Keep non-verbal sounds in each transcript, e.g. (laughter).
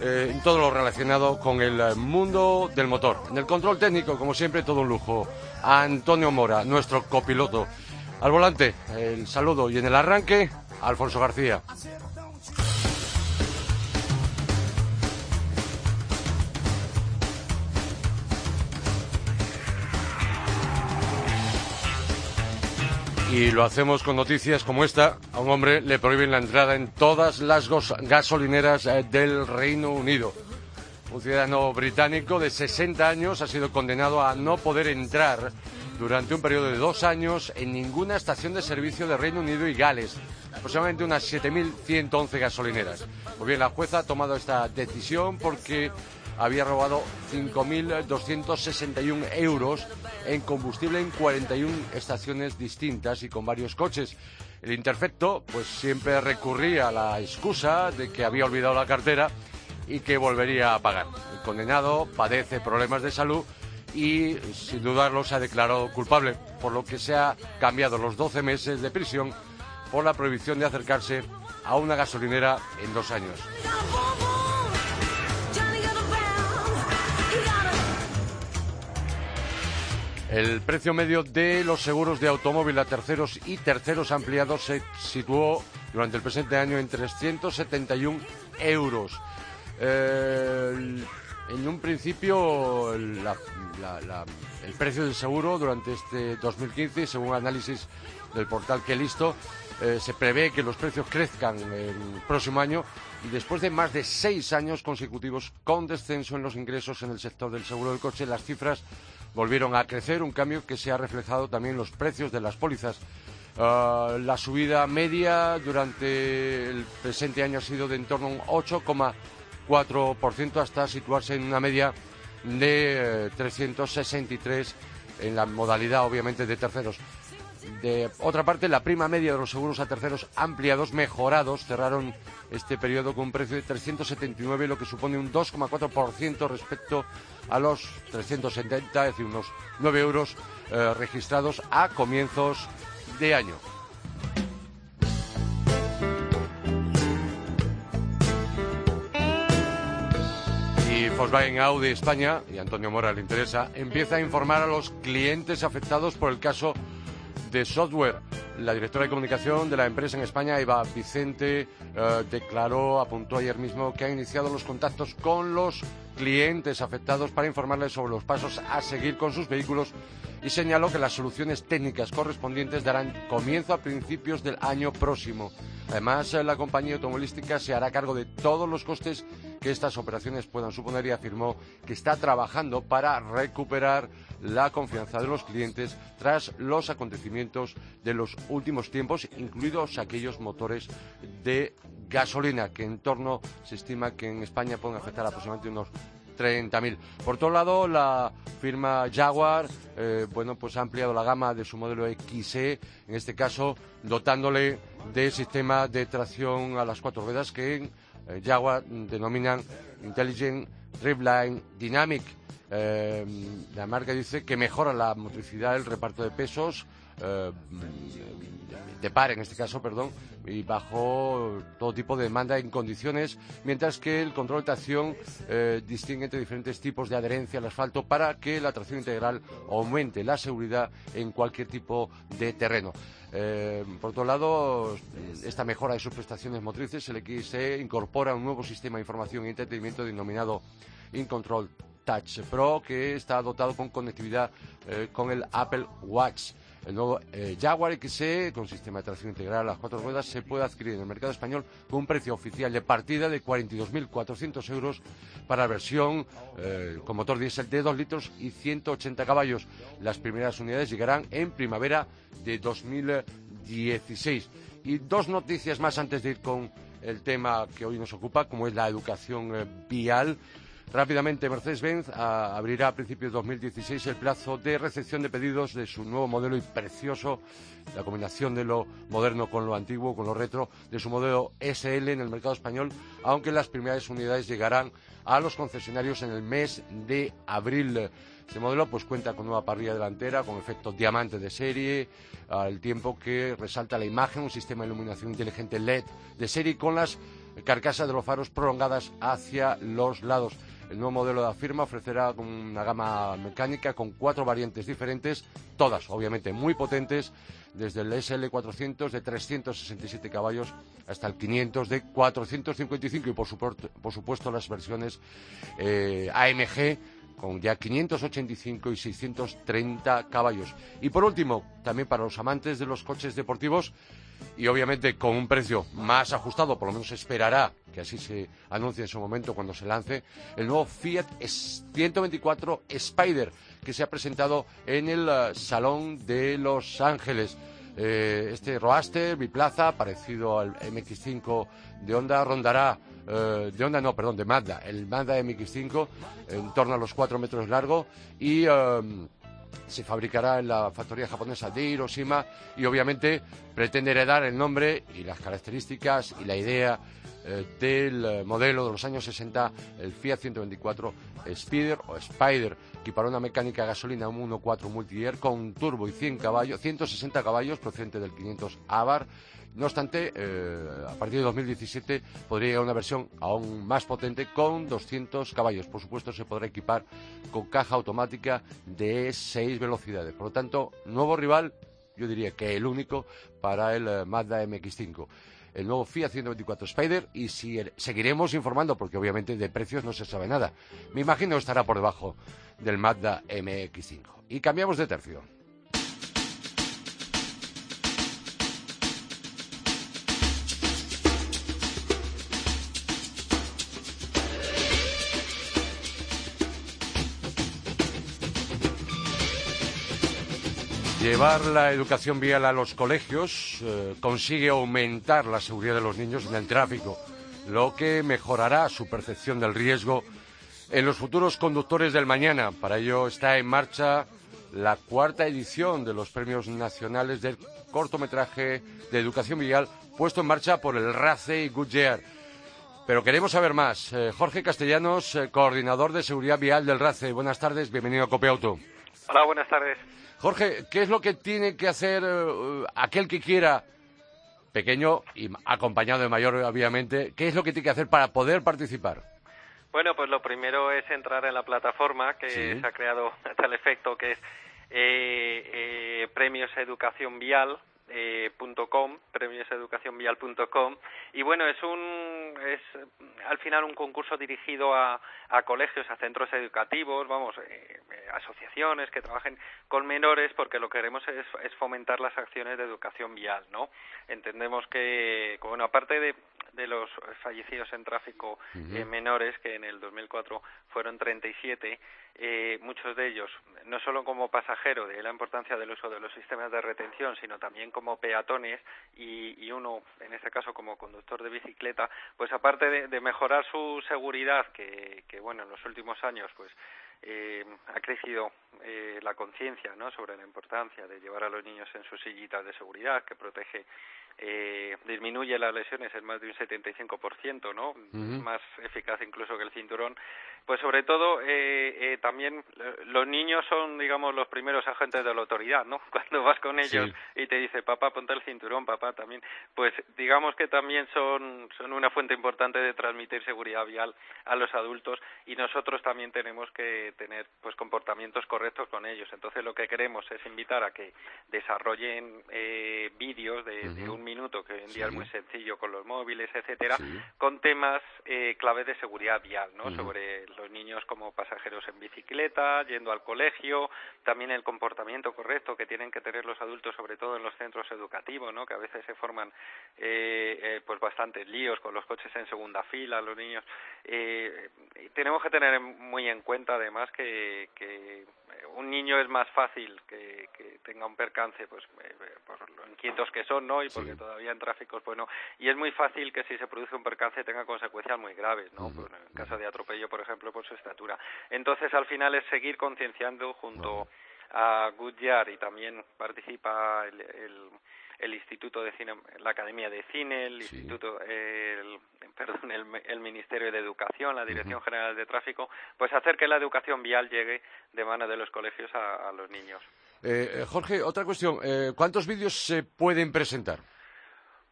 eh, en todo lo relacionado con el mundo del motor. En el control técnico, como siempre, todo un lujo. Antonio Mora, nuestro copiloto. Al volante, el saludo y en el arranque, Alfonso García. Y lo hacemos con noticias como esta. A un hombre le prohíben la entrada en todas las gasolineras eh, del Reino Unido. Un ciudadano británico de 60 años ha sido condenado a no poder entrar durante un periodo de dos años en ninguna estación de servicio de Reino Unido y Gales, aproximadamente unas 7.111 gasolineras. Pues bien, la jueza ha tomado esta decisión porque había robado 5.261 euros en combustible en 41 estaciones distintas y con varios coches. El interfecto, pues siempre recurría a la excusa de que había olvidado la cartera y que volvería a pagar. El condenado padece problemas de salud y, sin dudarlo, se ha declarado culpable, por lo que se ha cambiado los 12 meses de prisión por la prohibición de acercarse a una gasolinera en dos años. El precio medio de los seguros de automóvil a terceros y terceros ampliados se situó durante el presente año en 371 euros. Eh, en un principio, el precio del seguro durante este 2015, según análisis del portal que listo, eh, se prevé que los precios crezcan el próximo año y después de más de seis años consecutivos con descenso en los ingresos en el sector del seguro del coche, las cifras volvieron a crecer, un cambio que se ha reflejado también en los precios de las pólizas. Ah, la subida media durante el presente año ha sido de en torno a un 8,4% hasta situarse en una media de 363 eh, en la modalidad obviamente de terceros. De otra parte, la prima media de los seguros a terceros ampliados, mejorados, cerraron este periodo con un precio de 379, lo que supone un 2,4% respecto a los 370, es decir, unos 9 euros eh, registrados a comienzos de año. Volkswagen Audi España, y Antonio Mora le interesa, empieza a informar a los clientes afectados por el caso de software. La directora de comunicación de la empresa en España, Eva Vicente, eh, declaró, apuntó ayer mismo, que ha iniciado los contactos con los clientes afectados para informarles sobre los pasos a seguir con sus vehículos y señaló que las soluciones técnicas correspondientes darán comienzo a principios del año próximo. Además, la compañía automovilística se hará cargo de todos los costes que estas operaciones puedan suponer y afirmó que está trabajando para recuperar la confianza de los clientes tras los acontecimientos de los últimos tiempos, incluidos aquellos motores de gasolina, que en torno se estima que en España pueden afectar aproximadamente unos 30.000. Por otro lado, la firma Jaguar, eh, bueno, pues ha ampliado la gama de su modelo XE, en este caso dotándole de sistema de tracción a las cuatro ruedas que en eh, Jaguar denominan Intelligent Driveline Dynamic. Eh, la marca dice que mejora la motricidad, el reparto de pesos, de par en este caso, perdón, y bajo todo tipo de demanda en condiciones, mientras que el control de tracción eh, distingue entre diferentes tipos de adherencia al asfalto para que la tracción integral aumente la seguridad en cualquier tipo de terreno. Eh, por otro lado, esta mejora de sus prestaciones motrices, el XE incorpora un nuevo sistema de información y entretenimiento denominado InControl Touch Pro, que está dotado con conectividad eh, con el Apple Watch. El nuevo eh, Jaguar XE, con sistema de tracción integral a las cuatro ruedas, se puede adquirir en el mercado español con un precio oficial de partida de 42.400 euros para la versión eh, con motor diésel de 2 litros y 180 caballos. Las primeras unidades llegarán en primavera de 2016. Y dos noticias más antes de ir con el tema que hoy nos ocupa, como es la educación eh, vial. Rápidamente, Mercedes-Benz abrirá a principios de 2016 el plazo de recepción de pedidos de su nuevo modelo y precioso, la combinación de lo moderno con lo antiguo, con lo retro, de su modelo SL en el mercado español, aunque las primeras unidades llegarán a los concesionarios en el mes de abril. Este modelo pues cuenta con nueva parrilla delantera, con efecto diamante de serie, al tiempo que resalta la imagen, un sistema de iluminación inteligente LED de serie con las carcasas de los faros prolongadas hacia los lados. El nuevo modelo de la firma ofrecerá una gama mecánica con cuatro variantes diferentes, todas obviamente muy potentes, desde el SL400 de 367 caballos hasta el 500 de 455 y por supuesto, por supuesto las versiones eh, AMG con ya 585 y 630 caballos. Y por último, también para los amantes de los coches deportivos, y obviamente con un precio más ajustado, por lo menos esperará que así se anuncie en su momento cuando se lance, el nuevo Fiat 124 Spider que se ha presentado en el eh, Salón de Los Ángeles. Eh, este Roadster biplaza, parecido al MX5 de Honda, rondará eh, de Honda no, perdón, de Mazda, el Mazda MX5 en torno a los 4 metros largo y se fabricará en la factoría japonesa de Hiroshima y obviamente pretende heredar el nombre y las características y la idea eh, del eh, modelo de los años 60, el Fiat 124 Spider o Spider, para una mecánica gasolina 1.4 multi-air con turbo y 100 caballos, 160 caballos procedente del 500 Abar no obstante, eh, a partir de 2017 podría llegar una versión aún más potente con 200 caballos. Por supuesto, se podrá equipar con caja automática de 6 velocidades. Por lo tanto, nuevo rival, yo diría que el único para el eh, Mazda MX5 el nuevo Fiat 124 Spider y si seguiremos informando porque obviamente de precios no se sabe nada. Me imagino estará por debajo del Mazda MX5. Y cambiamos de tercio. Llevar la educación vial a los colegios eh, consigue aumentar la seguridad de los niños en el tráfico, lo que mejorará su percepción del riesgo en los futuros conductores del mañana. Para ello está en marcha la cuarta edición de los Premios Nacionales del Cortometraje de Educación Vial puesto en marcha por el RACE y Goodyear. Pero queremos saber más. Eh, Jorge Castellanos, eh, coordinador de seguridad vial del RACE. Buenas tardes, bienvenido a Copiauto. Hola, buenas tardes. Jorge, ¿qué es lo que tiene que hacer eh, aquel que quiera, pequeño y acompañado de mayor, obviamente, qué es lo que tiene que hacer para poder participar? Bueno, pues lo primero es entrar en la plataforma que se ha creado (laughs) a tal efecto, que es eh, eh, Premios Eh, .com, premioseducacionvial.com y bueno es un es al final un concurso dirigido a, a colegios, a centros educativos, vamos, eh, eh, asociaciones que trabajen con menores porque lo que queremos es, es, fomentar las acciones de educación vial, ¿no? Entendemos que, bueno, aparte de, de los fallecidos en tráfico eh, menores, que en el 2004 fueron 37, eh, muchos de ellos, no solo como pasajero, de la importancia del uso de los sistemas de retención, sino también como peatones y, y uno, en este caso, como conductor de bicicleta, pues aparte de, de mejorar su seguridad, que, que, bueno, en los últimos años, pues eh, ha crecido eh, la conciencia ¿no? sobre la importancia de llevar a los niños en sus sillitas de seguridad, que protege eh, disminuye las lesiones en más de un 75%, ¿no? Más eficaz incluso que el cinturón. Pues sobre todo, eh, eh, también los niños son, digamos, los primeros agentes de la autoridad, ¿no? (laughs) Cuando vas con ellos y te dice, papá, ponte el cinturón, papá, también. Pues digamos que también son, son una fuente importante de transmitir seguridad vial a los adultos y nosotros también tenemos que tener, pues, comportamientos correctos con ellos. Entonces, lo que queremos es invitar a que desarrollen eh, vídeos de, de un minuto, que hoy en día es muy sencillo con los móviles, etcétera, con temas eh, clave de seguridad vial, ¿no? Sobre los niños como pasajeros en bicicleta, yendo al colegio, también el comportamiento correcto que tienen que tener los adultos, sobre todo en los centros educativos, ¿no? Que a veces se forman eh, eh, pues bastantes líos con los coches en segunda fila, los niños. Eh, tenemos que tener muy en cuenta, además, que, que un niño es más fácil que, que tenga un percance, pues, por inquietos que son, ¿no? Y porque todavía en tráfico, pues no. Y es muy fácil que si se produce un percance tenga consecuencias muy graves, ¿no? Pues en caso de atropello, por ejemplo, por su estatura. Entonces, al final es seguir concienciando junto a Goodyear y también participa el, el, Instituto de Cine, la Academia de Cine, el Instituto, el, (laughs) perdón, el, Ministerio de Educación, la Dirección General de Tráfico, pues hacer que la educación vial llegue de mano de los colegios a, los niños. Eh, Jorge, otra cuestión. Eh, ¿Cuántos vídeos se pueden presentar?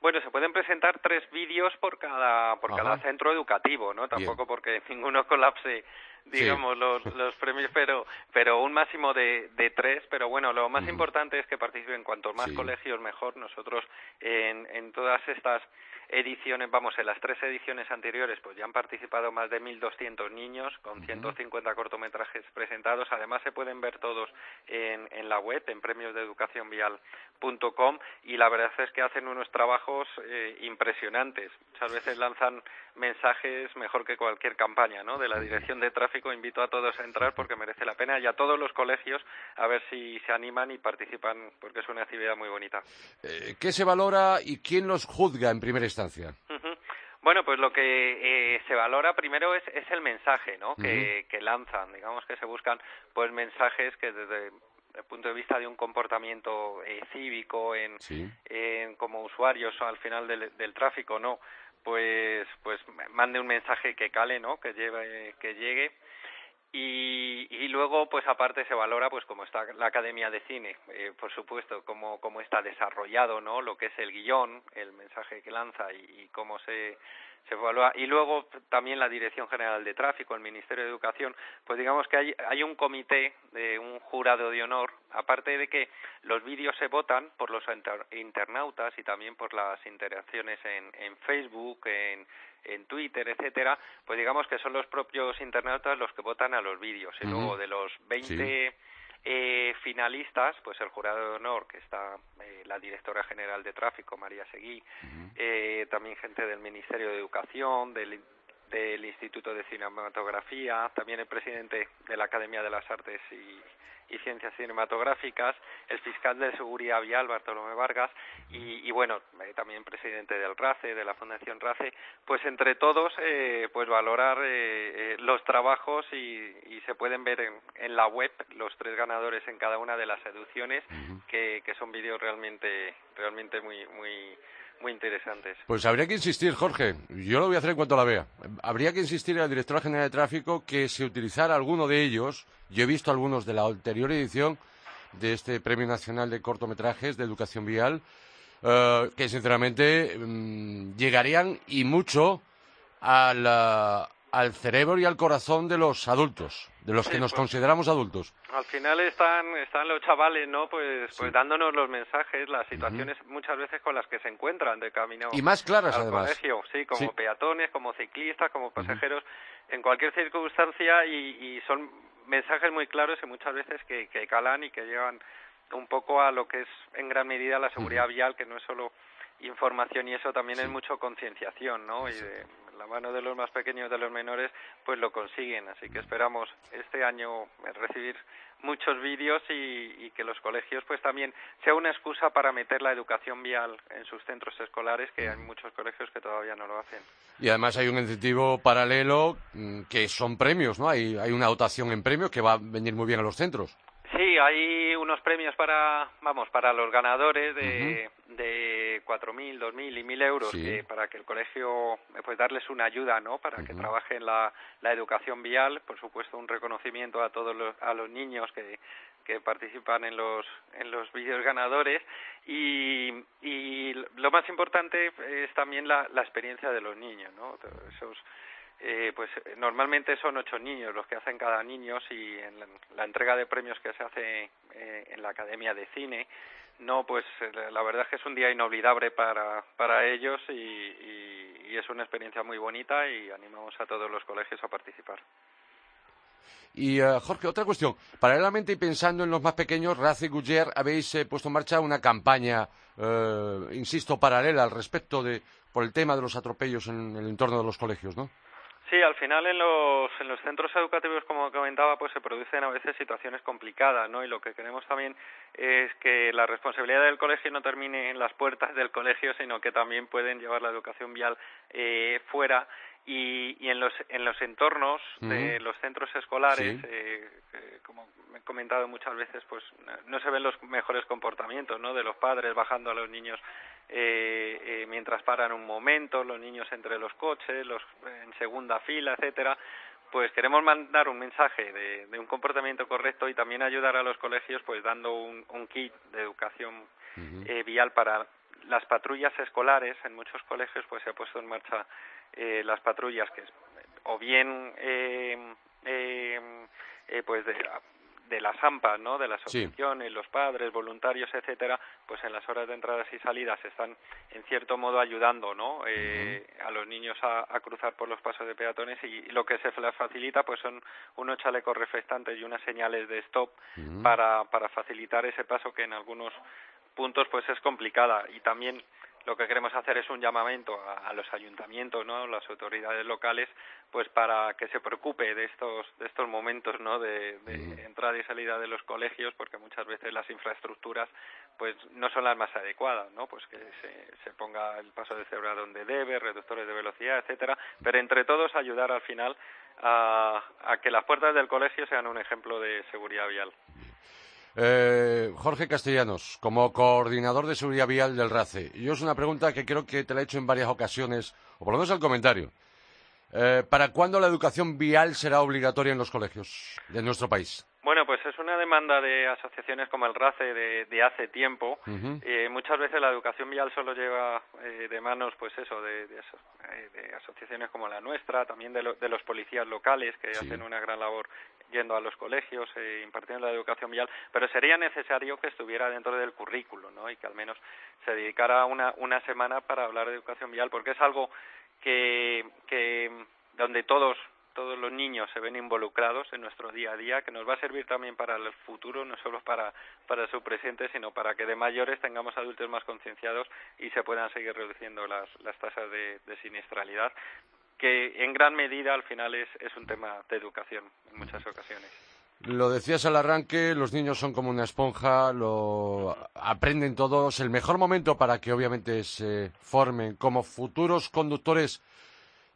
Bueno, se pueden presentar tres vídeos por cada por cada centro educativo, ¿no? Tampoco porque (laughs) ninguno colapse digamos, los, los premios, pero, pero un máximo de, de tres. Pero bueno, lo más importante es que participen cuantos más colegios mejor. Nosotros en, en todas estas ediciones, vamos, en las tres ediciones anteriores, pues ya han participado más de 1.200 niños con 150 cortometrajes presentados. Además, se pueden ver todos en, en la web, en premiosdeeducacionvial.com y la verdad es que hacen unos trabajos eh, impresionantes. Muchas veces lanzan mensajes mejor que cualquier campaña, ¿no? De la Dirección de Tráfico. Invito a todos a entrar porque merece la pena y a todos los colegios a ver si se animan y participan porque es una actividad muy bonita. Eh, ¿Qué se valora y quién los juzga en instancia? Bueno, pues lo que eh, se valora primero es, es el mensaje, ¿no? que, que lanzan. Digamos que se buscan pues mensajes que desde el punto de vista de un comportamiento eh, cívico en, en, como usuarios al final del, del tráfico no pues pues mande un mensaje que cale no que lleve que llegue y, y luego pues aparte se valora pues cómo está la academia de cine eh, por supuesto cómo cómo está desarrollado no lo que es el guion el mensaje que lanza y cómo se se evalúa. Y luego también la Dirección General de Tráfico, el Ministerio de Educación, pues digamos que hay, hay un comité de un jurado de honor, aparte de que los vídeos se votan por los internautas y también por las interacciones en, en Facebook, en, en Twitter, etcétera, pues digamos que son los propios internautas los que votan a los vídeos. Y luego de los 20 eh, finalistas, pues el jurado de honor, que está eh, la directora general de tráfico, María Seguí, eh, también gente del Ministerio de Educación, del, del Instituto de Cinematografía, también el presidente de la Academia de las Artes y, y Ciencias Cinematográficas, el fiscal de Seguridad Vial, Bartolomé Vargas, y, y bueno, eh, también presidente del RACE, de la Fundación RACE, pues entre todos, eh, pues valorar eh, eh los trabajos y, y, se pueden ver en, en, la web los tres ganadores en cada una de las ediciones, que, que son vídeos realmente, realmente muy, muy muy interesantes. Pues habría que insistir, Jorge, yo lo voy a hacer en cuanto la vea. Habría que insistir a la directora general de tráfico que se utilizara alguno de ellos. Yo he visto algunos de la anterior edición de este Premio Nacional de Cortometrajes de Educación Vial, eh, que sinceramente mm, llegarían y mucho a la, al cerebro y al corazón de los adultos, de los que nos pues, consideramos adultos. Al final están, están los chavales, ¿no? Pues, pues dándonos los mensajes, las situaciones muchas veces con las que se encuentran de camino y más claras al además. colegio, sí, como peatones, como ciclistas, como pasajeros, en cualquier circunstancia y, y, son mensajes muy claros y muchas veces que, que calan y que llevan un poco a lo que es en gran medida la seguridad vial, que no es solo información y eso también es mucho concienciación, ¿no? Y de la mano de los más pequeños, de los menores, pues lo consiguen. Así que esperamos este año recibir muchos vídeos y, que los colegios pues también sea una excusa para meter la educación vial en sus centros escolares, que hay muchos colegios que todavía no lo hacen. Y además hay un incentivo paralelo mm, que son premios, ¿no? Hay, hay una dotación en premios que va a venir muy bien a los centros. Sí, hay unos premios para, vamos, para los ganadores de, de 4.000, 2.000 y 1.000 euros para que el colegio, pues darles una ayuda, ¿no? Para que trabajen la, la educación vial, por supuesto un reconocimiento a todos los, a los niños que, que participan en los en los vídeos ganadores y, y lo más importante es también la, la experiencia de los niños, ¿no? Esos eh, pues normalmente son ocho niños los que hacen cada niño y en la, entrega de premios que se hace eh, en la Academia de Cine, no, pues eh, la verdad es que es un día inolvidable para, para ellos y, y, y es una experiencia muy bonita y animamos a todos los colegios a participar. Y Jorge, otra cuestión. Paralelamente y pensando en los más pequeños, Race y Gugger habéis eh, puesto en marcha una campaña, eh, insisto, paralela al respecto de por el tema de los atropellos en el entorno de los colegios, ¿no? Sí, al final en los, en los centros educativos, como comentaba, pues se producen a veces situaciones complicadas, ¿no? Y lo que queremos también es que la responsabilidad del colegio no termine en las puertas del colegio, sino que también pueden llevar la educación vial eh, fuera y, y en los en los entornos de los centros escolares eh, como he comentado muchas veces pues no se ven los mejores comportamientos no de los padres bajando a los niños eh, eh, mientras paran un momento los niños entre los coches los en segunda fila etcétera. Pues queremos mandar un mensaje de, de, un comportamiento correcto y también ayudar a los colegios pues dando un, un kit de educación eh, vial para las patrullas escolares. En muchos colegios pues se ha puesto en marcha eh, las patrullas que o bien eh, eh, eh, pues de, de las AMPA, ¿no? De las asociaciones, los padres, voluntarios, etcétera, pues en las horas de entradas y salidas están en cierto modo ayudando, ¿no? Eh, a los niños a, a, cruzar por los pasos de peatones y, lo que se les facilita, pues son unos chalecos reflectantes y unas señales de stop para para facilitar ese paso que en algunos puntos pues es complicada y también lo que queremos hacer es un llamamiento a, a, los ayuntamientos, ¿no? las autoridades locales, pues para que se preocupe de estos de estos momentos, ¿no? De, de entrada y salida de los colegios, porque muchas veces las infraestructuras, pues no son las más adecuadas, ¿no? Pues que se, se ponga el paso de cebra donde debe, reductores de velocidad, etcétera, pero entre todos ayudar al final a, a que las puertas del colegio sean un ejemplo de seguridad vial. Eh, Jorge Castellanos, como coordinador de seguridad vial del RACE, yo es una pregunta que creo que te la he hecho en varias ocasiones, o por lo menos el comentario. Eh, ¿Para cuándo la educación vial será obligatoria en los colegios de nuestro país? Pues es una demanda de asociaciones como el RACE de, de hace tiempo. Uh -huh. eh, muchas veces la educación vial solo lleva eh, de manos, pues eso, de, de, aso eh, de, asociaciones como la nuestra, también de, lo, de los policías locales que sí. hacen una gran labor yendo a los colegios, eh, impartiendo la educación vial, pero sería necesario que estuviera dentro del currículo, ¿no? Y que al menos se dedicara una, una semana para hablar de educación vial, porque es algo que, que donde todos todos los niños se ven involucrados en nuestro día a día, que nos va a servir también para el futuro, no solo para, para su presente, sino para que de mayores tengamos adultos más concienciados y se puedan seguir reduciendo las, las tasas de, de siniestralidad, que en gran medida al final es, es un tema de educación en muchas ocasiones. Lo decías al arranque, los niños son como una esponja, lo aprenden todos. El mejor momento para que obviamente se formen como futuros conductores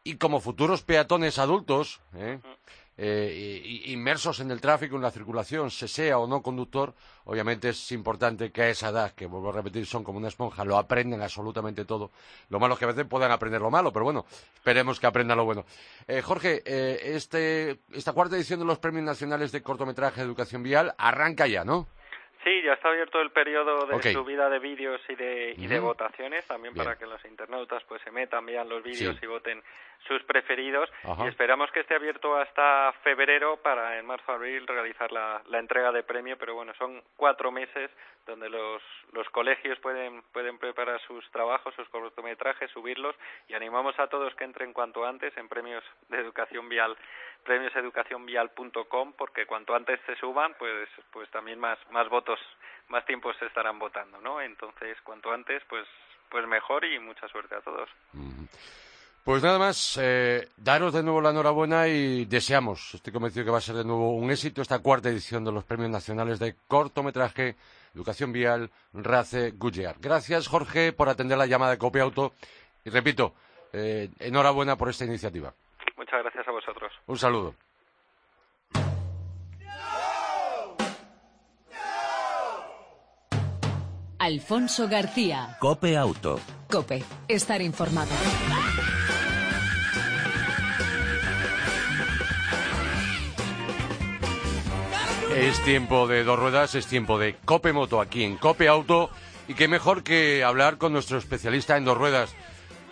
y como futuros peatones adultos, ¿eh? Eh, inmersos en el tráfico, en la circulación, se sea o no conductor, obviamente es importante que a esa edad, que vuelvo a repetir, son como una esponja, lo aprenden absolutamente todo. Lo malo es que a veces puedan aprender lo malo, pero bueno, esperemos que aprendan lo bueno. Eh, Jorge, eh, este, esta cuarta edición de los Premios Nacionales de Cortometraje de Educación Vial arranca ya, ¿no? Sí, ya está abierto el periodo de okay. subida de vídeos y de, y de votaciones, también Bien. para que los internautas pues se metan, vean los vídeos sí. y voten sus preferidos. Ajá. Y esperamos que esté abierto hasta febrero para en marzo-abril realizar la, la, entrega de premio, pero bueno, son cuatro meses donde los, los colegios pueden, pueden preparar sus trabajos, sus cortometrajes, subirlos y animamos a todos que entren cuanto antes en premios de educación vial premioseducacionvial.com porque cuanto antes se suban pues pues también más más votos más tiempo se estarán votando no entonces cuanto antes pues pues mejor y mucha suerte a todos pues nada más eh, daros de nuevo la enhorabuena y deseamos estoy convencido que va a ser de nuevo un éxito esta cuarta edición de los premios nacionales de cortometraje educación vial Race Gullear gracias Jorge por atender la llamada de Copia Auto y repito eh, enhorabuena por esta iniciativa Muchas gracias a vosotros. Un saludo. Alfonso García. Cope Auto. Cope. Estar informado. Es tiempo de dos ruedas, es tiempo de Cope Moto aquí en Cope Auto. Y qué mejor que hablar con nuestro especialista en dos ruedas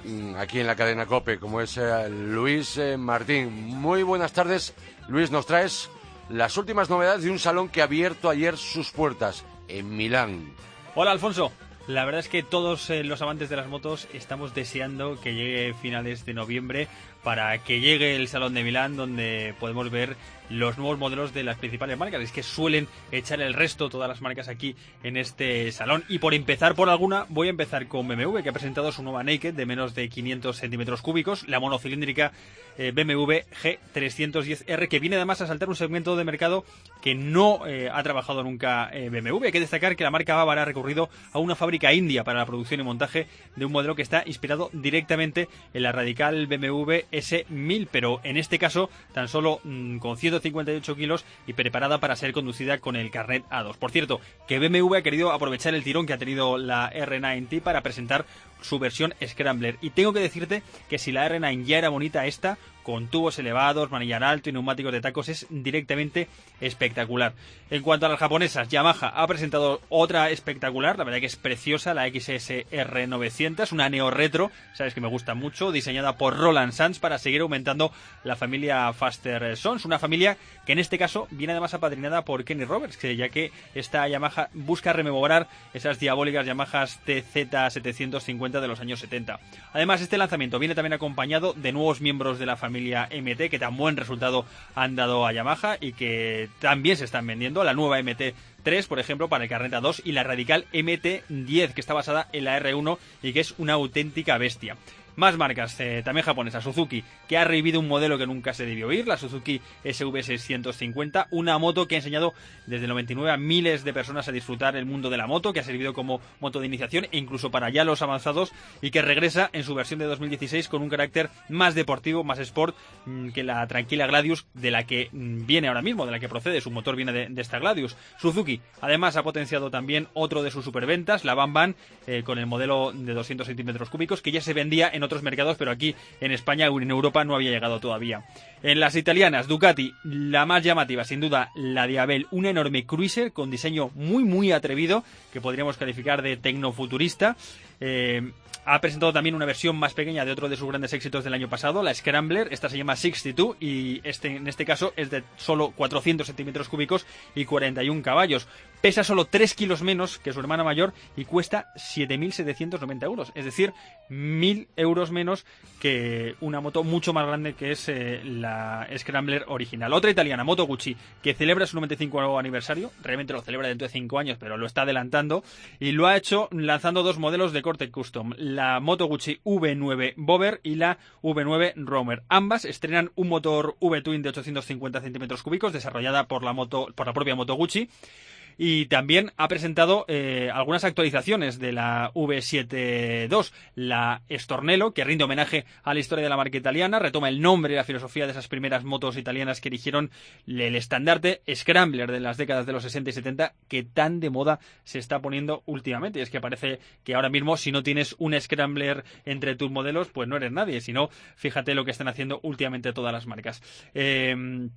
Mm, aquí en la cadena COPE, como es eh, Luis eh, Martín. Muy buenas tardes, Luis. Nos traes las últimas novedades de un salón que ha abierto ayer sus puertas en Milán. Hola, Alfonso. La verdad es que todos eh, los amantes de las motos estamos deseando que llegue finales de noviembre para que llegue el Salón de Milán, donde podemos ver los nuevos modelos de las principales marcas. Es que suelen echar el resto todas las marcas aquí en este salón. Y por empezar por alguna, voy a empezar con BMW, que ha presentado su nueva Naked de menos de 500 centímetros cúbicos, la monocilíndrica eh, BMW G310R, que viene además a saltar un segmento de mercado que no eh, ha trabajado nunca eh, BMW. Hay que destacar que la marca Bávara ha recurrido a una fábrica india para la producción y montaje de un modelo que está inspirado directamente en la radical BMW S1000, pero en este caso tan solo mm, con 158 kilos y preparada para ser conducida con el carnet A2. Por cierto, que BMW ha querido aprovechar el tirón que ha tenido la R9T para presentar su versión Scrambler. Y tengo que decirte que si la R9 ya era bonita, esta con tubos elevados, manillar alto y neumáticos de tacos es directamente espectacular. En cuanto a las japonesas, Yamaha ha presentado otra espectacular, la verdad que es preciosa, la XSR 900, una neo retro, sabes que me gusta mucho, diseñada por Roland Sands para seguir aumentando la familia Faster Sons, una familia que en este caso viene además apadrinada por Kenny Roberts, que ya que esta Yamaha busca rememorar esas diabólicas Yamahas TZ750 de los años 70. Además, este lanzamiento viene también acompañado de nuevos miembros de la familia MT, que tan buen resultado han dado a Yamaha y que también se están vendiendo. La nueva MT 3, por ejemplo, para el Carreta 2 y la radical MT10, que está basada en la R1 y que es una auténtica bestia. Más marcas, eh, también japonesas. Suzuki, que ha revivido un modelo que nunca se debió oír, la Suzuki SV650, una moto que ha enseñado desde el 99 a miles de personas a disfrutar el mundo de la moto, que ha servido como moto de iniciación e incluso para ya los avanzados y que regresa en su versión de 2016 con un carácter más deportivo, más sport mm, que la tranquila Gladius de la que mm, viene ahora mismo, de la que procede, su motor viene de, esta Gladius. Suzuki además ha potenciado también otro de sus superventas, la Van eh, con el modelo de 200 centímetros cúbicos que ya se vendía en otros mercados, pero aquí en España o en Europa no había llegado todavía. En las italianas, Ducati, la más llamativa, sin duda, la Diabel, una enorme cruiser con diseño muy, muy atrevido, que podríamos calificar de tecnofuturista. Eh, ha presentado también una versión más pequeña de otro de sus grandes éxitos del año pasado, la Scrambler. Esta se llama 62 y este, en este caso es de solo 400 centímetros cúbicos y 41 caballos. Pesa solo 3 kilos menos que su hermana mayor y cuesta 7.790 euros. Es decir, 1.000 euros menos que una moto mucho más grande que es eh, la Scrambler original. Otra italiana, Moto Gucci, que celebra su 95 aniversario. Realmente lo celebra dentro de 5 años, pero lo está adelantando. Y lo ha hecho lanzando dos modelos de corte custom la Moto Gucci V9 Bover y la V9 Roamer. Ambas estrenan un motor V-Twin de 850 centímetros cúbicos desarrollada por la, moto, por la propia Moto Gucci y también ha presentado eh, algunas actualizaciones de la V72, la Stornello, que rinde homenaje a la historia de la marca italiana, retoma el nombre y la filosofía de esas primeras motos italianas que erigieron el estandarte Scrambler de las décadas de los 60 y 70 que tan de moda se está poniendo últimamente. Y es que parece que ahora mismo si no tienes un Scrambler entre tus modelos, pues no eres nadie. Si no, fíjate lo que están haciendo últimamente todas las marcas. Eh,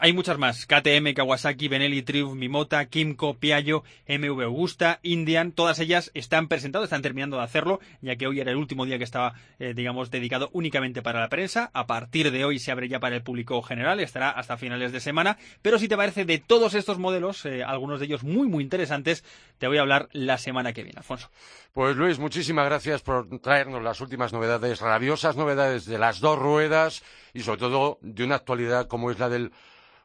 hay muchas más. KTM, Kawasaki, Benelli, Triumph, Mimota, Kimco, Piaggio, MV Augusta, Indian. Todas ellas están presentadas, están terminando de hacerlo, ya que hoy era el último día que estaba, eh, digamos, dedicado únicamente para la prensa. A partir de hoy se abre ya para el público general, estará hasta finales de semana. Pero si te parece de todos estos modelos, eh, algunos de ellos muy, muy interesantes, te voy a hablar la semana que viene, Alfonso. Pues Luis, muchísimas gracias por traernos las últimas novedades, rabiosas novedades de las dos ruedas y sobre todo de una actualidad como es la del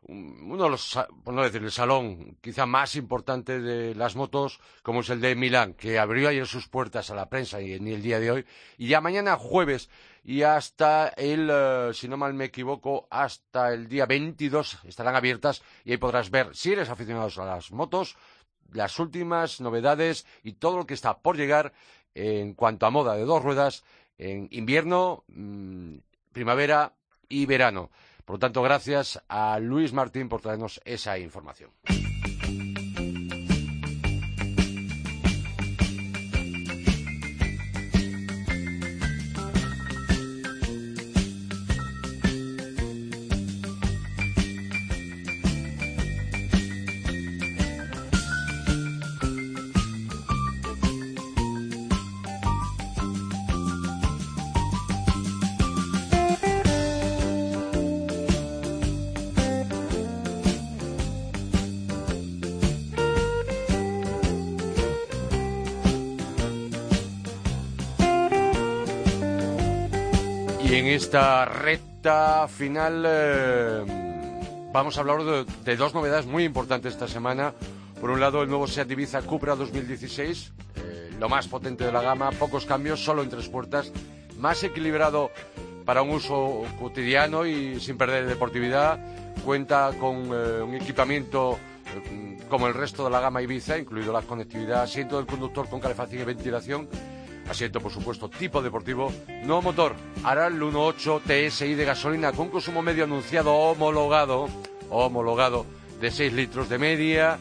uno de los, por no decir, el salón quizá más importante de las motos, como es el de Milán, que abrió ayer sus puertas a la prensa y ni el día de hoy, y ya mañana jueves y hasta el, eh, si no mal me equivoco, hasta el día 22 estarán abiertas y ahí podrás ver, si eres aficionado a las motos, las últimas novedades y todo lo que está por llegar en cuanto a moda de dos ruedas en invierno, mm, primavera y verano. Por lo tanto, gracias a Luis Martín por traernos esa información. En esta recta final eh, vamos a hablar de, dos novedades muy importantes esta semana. Por un lado, el nuevo Seat Ibiza Cupra 2016, eh, lo más potente de la gama, pocos cambios, solo en tres puertas, más equilibrado para un uso cotidiano y sin perder deportividad. Cuenta con eh, un equipamiento como el resto de la gama Ibiza, incluido la conectividad, asiento del conductor con calefacción y ventilación, asiento por supuesto tipo deportivo, nuevo motor, Aral 1.8 TSI de gasolina con consumo medio anunciado homologado, homologado de 6 litros de media,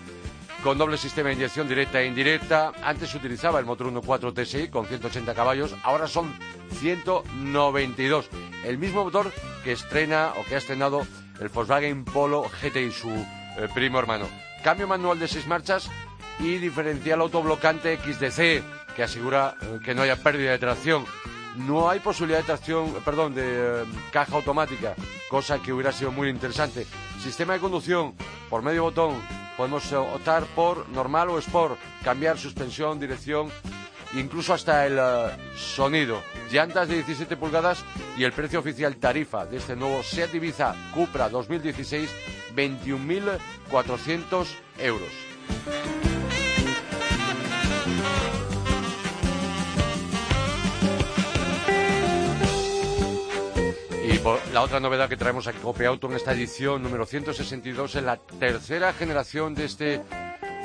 con doble sistema de inyección directa e indirecta. Antes se utilizaba el motor 1.4 TSI con 180 caballos, ahora son 192. El mismo motor que estrena o que ha estrenado el Volkswagen Polo GTI, su eh, primo hermano. Cambio manual de seis marchas y diferencial autoblocante XDC que asegura eh, que no haya pérdida de tracción. No hay posibilidad de tracción, eh, perdón, de eh, caja automática, cosa que hubiera sido muy interesante. Sistema de conducción por medio botón. Podemos optar por normal o sport, cambiar suspensión, dirección, incluso hasta el sonido. Llantas de 17 pulgadas y el precio oficial tarifa de este nuevo Seat Ibiza Cupra 2016, 21.400 euros. La otra novedad que traemos aquí Cope Auto en esta edición número 162 es la tercera generación de este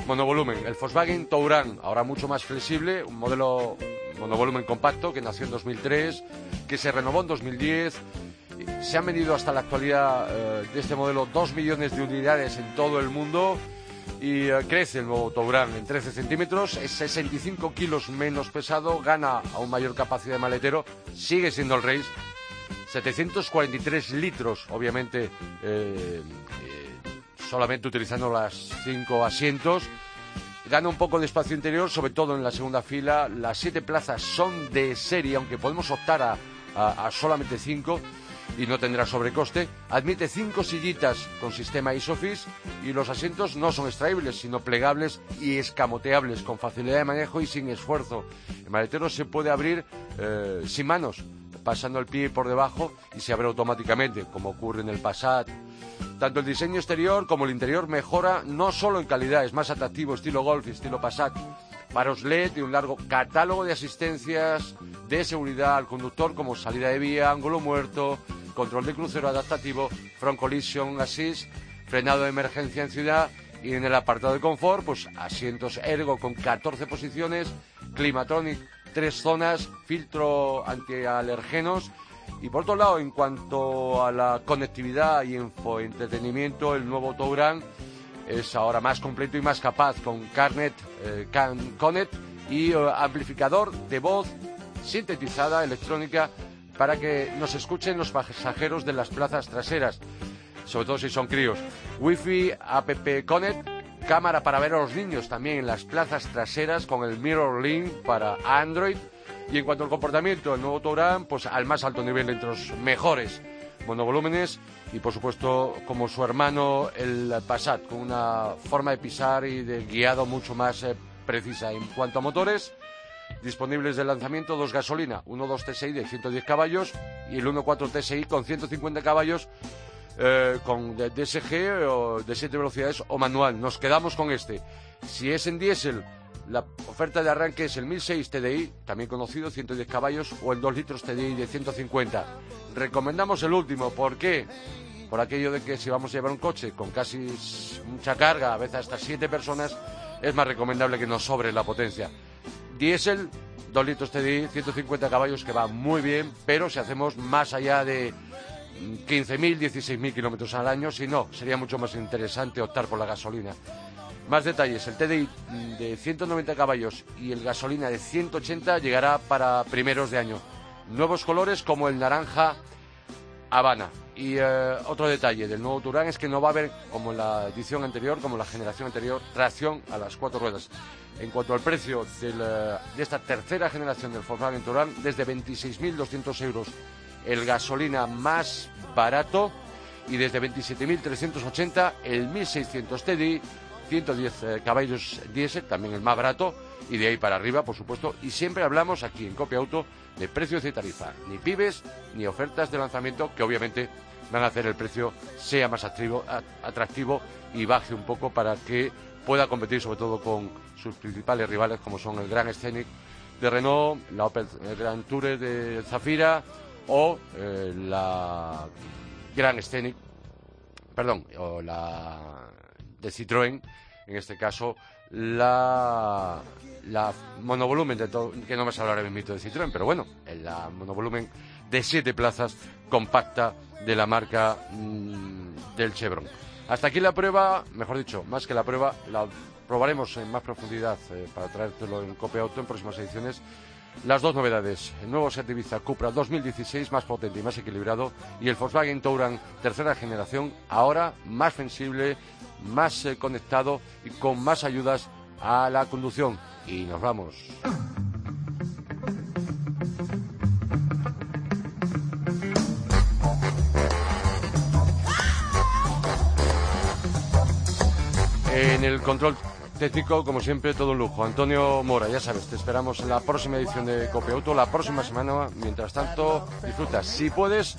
monovolumen, el Volkswagen Touran, ahora mucho más flexible, un modelo monovolumen compacto que nació en 2003, que se renovó en 2010. Se han vendido hasta la actualidad eh, de este modelo 2 millones de unidades en todo el mundo y eh, crece el nuevo Touran en 13 centímetros, es 65 kilos menos pesado, gana a un mayor capacidad de maletero, sigue siendo el Race 743 litros, obviamente, eh, eh, solamente utilizando las cinco asientos. Gana un poco de espacio interior, sobre todo en la segunda fila. Las siete plazas son de serie, aunque podemos optar a, a solamente cinco y no tendrá sobrecoste. Admite cinco sillitas con sistema ISOFIX y los asientos no son extraíbles, sino plegables y escamoteables, con facilidad de manejo y sin esfuerzo. El maletero se puede abrir eh, sin manos, pasando el pie por debajo y se abre automáticamente, como ocurre en el Passat. Tanto el diseño exterior como el interior mejora no solo en calidad, es más atractivo, estilo Golf y estilo Passat. Paros LED y un largo catálogo de asistencias de seguridad al conductor como salida de vía, ángulo muerto, control de crucero adaptativo, front collision assist, frenado de emergencia en ciudad y en el apartado de confort, pues asientos ergo con 14 posiciones, climatronic tres zonas, filtro antialergenos. Y por otro lado, en cuanto a la conectividad y entretenimiento, el nuevo Touran es ahora más completo y más capaz con Carnet, eh, Can Connect y eh, amplificador de voz sintetizada electrónica para que nos escuchen los pasajeros de las plazas traseras, sobre todo si son críos. Wi-Fi, App Connect cámara para ver a los niños también en las plazas traseras con el Mirror Link para Android. Y en cuanto al comportamiento, el nuevo Touran, pues al más alto nivel entre los mejores monovolúmenes y por supuesto como su hermano el Passat con una forma de pisar y de guiado mucho más eh, precisa. En cuanto a motores, disponibles de lanzamiento dos gasolina, 1.2 TSI de 110 caballos y el 1.4 TSI con 150 caballos eh, con DSG o de 7 velocidades o manual. Nos quedamos con este. Si es en diésel, la oferta de arranque es el 1006 TDI, también conocido, 110 caballos, o el 2 litros TDI de 150. Recomendamos el último, ¿por qué? Por aquello de que si vamos a llevar un coche con casi mucha carga, a veces hasta 7 personas, es más recomendable que nos sobre la potencia. Diésel, 2 litros TDI, 150 caballos, que va muy bien, pero si hacemos más allá de 15.000, 16.000 kilómetros al año, si no, sería mucho más interesante optar por la gasolina. Más detalles, el TDI de 190 caballos y el gasolina de 180 llegará para primeros de año. Nuevos colores como el naranja Habana. Y eh, otro detalle del nuevo Turán es que no va a haber, como en la edición anterior, como la generación anterior, tracción a las cuatro ruedas. En cuanto al precio eh, de esta tercera generación del Volkswagen Turán, desde 26.200 euros el gasolina más barato y desde 27.380 el 1.600 TDI 110 eh, caballos diésel, también el más barato, y de ahí para arriba, por supuesto. Y siempre hablamos aquí en Copia Auto de precios de tarifa, ni pibes ni ofertas de lanzamiento que obviamente van a hacer el precio sea más atractivo y baje un poco para que pueda competir sobre todo con sus principales rivales como son el Gran Scenic de Renault, la Opel Grand Tourer de Zafira o eh, la Gran Scenic, perdón, o la de Citroën, en este caso la, la monovolumen, de que no me sale ahora mismo de Citroën, pero bueno, la monovolumen de siete plazas compacta de la marca mm, del Chevron. Hasta aquí la prueba, mejor dicho, más que la prueba, la probaremos en más profundidad eh, para traértelo en Copia Auto en próximas ediciones. Las dos novedades, el nuevo Seat Ibiza Cupra 2016 más potente y más equilibrado y el Volkswagen Touran tercera generación, ahora más sensible, más eh, conectado y con más ayudas a la conducción. Y nos vamos. En el control técnico, como siempre, todo un lujo. Antonio Mora, ya sabes, te esperamos en la próxima edición de Copia Auto, la próxima semana. Mientras tanto, disfruta, si puedes,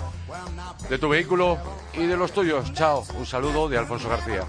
de tu vehículo y de los tuyos. Chao, un saludo de Alfonso García.